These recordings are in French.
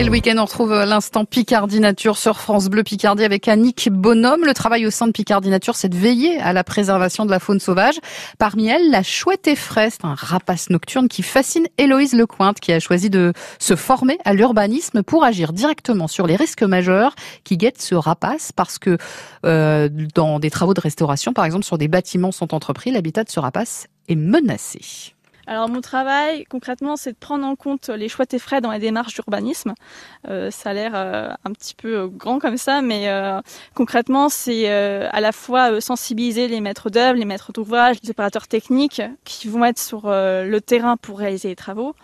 Le week-end, on retrouve l'instant Picardie Nature sur France Bleu Picardie avec Annick Bonhomme. Le travail au sein de Picardie Nature, c'est de veiller à la préservation de la faune sauvage. Parmi elles, la chouette effraie, c'est un rapace nocturne qui fascine Héloïse Lecointe, qui a choisi de se former à l'urbanisme pour agir directement sur les risques majeurs qui guettent ce rapace, parce que euh, dans des travaux de restauration, par exemple, sur des bâtiments sont entrepris, l'habitat de ce rapace est menacé. Alors mon travail concrètement c'est de prendre en compte les choix et frais dans les démarches d'urbanisme. Euh, ça a l'air euh, un petit peu grand comme ça, mais euh, concrètement c'est euh, à la fois sensibiliser les maîtres d'œuvre, les maîtres d'ouvrage, les opérateurs techniques qui vont être sur le terrain pour réaliser les travaux,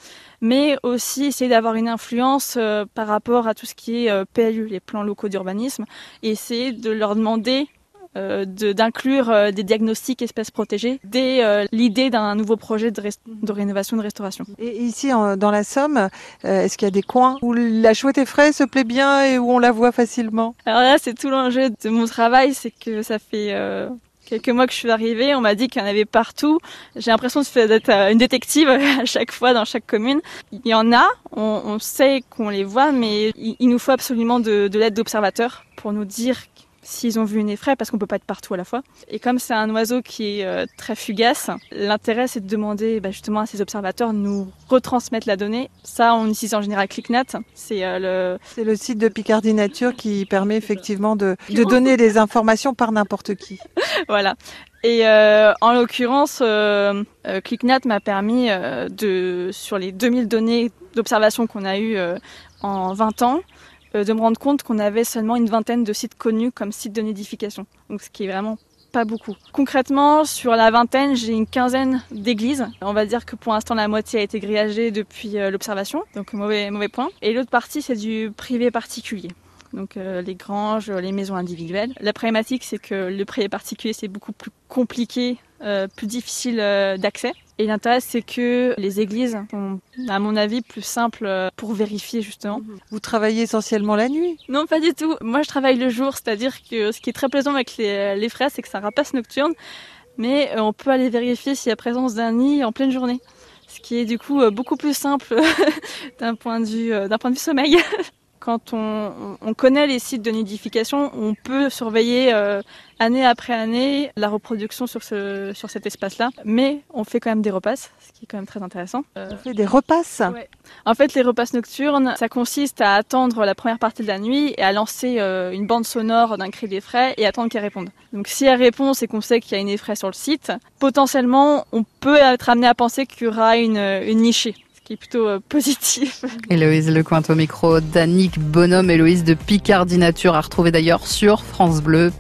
mais aussi essayer d'avoir une influence par rapport à tout ce qui est PLU, les plans locaux d'urbanisme, et essayer de leur demander euh, d'inclure euh, des diagnostics espèces protégées dès euh, l'idée d'un nouveau projet de, de, rénovation de restauration. Et ici, dans la Somme, est-ce qu'il y a des coins où la chouette effraie se plaît bien et où on la voit facilement? Alors là, c'est tout l'enjeu de mon travail, c'est que ça fait quelques mois que je suis arrivée, on m'a dit qu'il y en avait partout. J'ai l'impression d'être une détective à chaque fois dans chaque commune. Il y en a, on, on sait qu'on les voit, mais il, il, nous faut absolument de, de l'aide d'observateurs pour nous dire s'ils ont vu une effraie, parce qu'on peut pas être partout à la fois. Et comme c'est un oiseau qui est euh, très fugace, l'intérêt c'est de demander bah, justement à ces observateurs de nous retransmettre la donnée. Ça, on utilise en général ClickNat. C'est euh, le... C'est le site de Picardie Nature qui permet effectivement de, de donner des informations par n'importe qui. voilà. Et euh, en l'occurrence, euh, euh ClickNat m'a permis de, sur les 2000 données d'observation qu'on a eues en 20 ans, de me rendre compte qu'on avait seulement une vingtaine de sites connus comme sites de nidification. Donc ce qui est vraiment pas beaucoup. Concrètement, sur la vingtaine, j'ai une quinzaine d'églises. On va dire que pour l'instant, la moitié a été grillagée depuis euh, l'observation, donc mauvais, mauvais point. Et l'autre partie, c'est du privé particulier donc euh, les granges, les maisons individuelles. La problématique, c'est que le privé particulier, c'est beaucoup plus compliqué, euh, plus difficile euh, d'accès. Et l'intérêt, c'est que les églises sont, à mon avis, plus simples euh, pour vérifier justement. Vous travaillez essentiellement la nuit? Non, pas du tout. Moi, je travaille le jour, c'est-à-dire que ce qui est très plaisant avec les, les fraises, c'est que c'est un rapace nocturne, mais on peut aller vérifier s'il y a présence d'un nid en pleine journée, ce qui est du coup beaucoup plus simple d'un point de vue d'un point de vue sommeil. quand on, on, connaît les sites de nidification, on peut surveiller euh, année après année la reproduction sur, ce, sur cet espace-là. Mais on fait quand même des repasses, ce qui est quand même très intéressant. Euh, on fait des repasses? ouais. En fait, les repasses nocturnes, ça consiste à attendre la première partie de la nuit et à lancer euh, une bande sonore d'un cri d'effraie et attendre qu'elle réponde. Donc si elle répond, c'est qu'on sait qu'il y a une effraie sur le site. Potentiellement, on peut être amené à penser qu'il y aura une, une nichée qui est plutôt euh, positif. Héloïse Lecointe au micro d'Annick Bonhomme, Héloïse de Picardie Nature, à retrouver d'ailleurs sur francebleu.fr.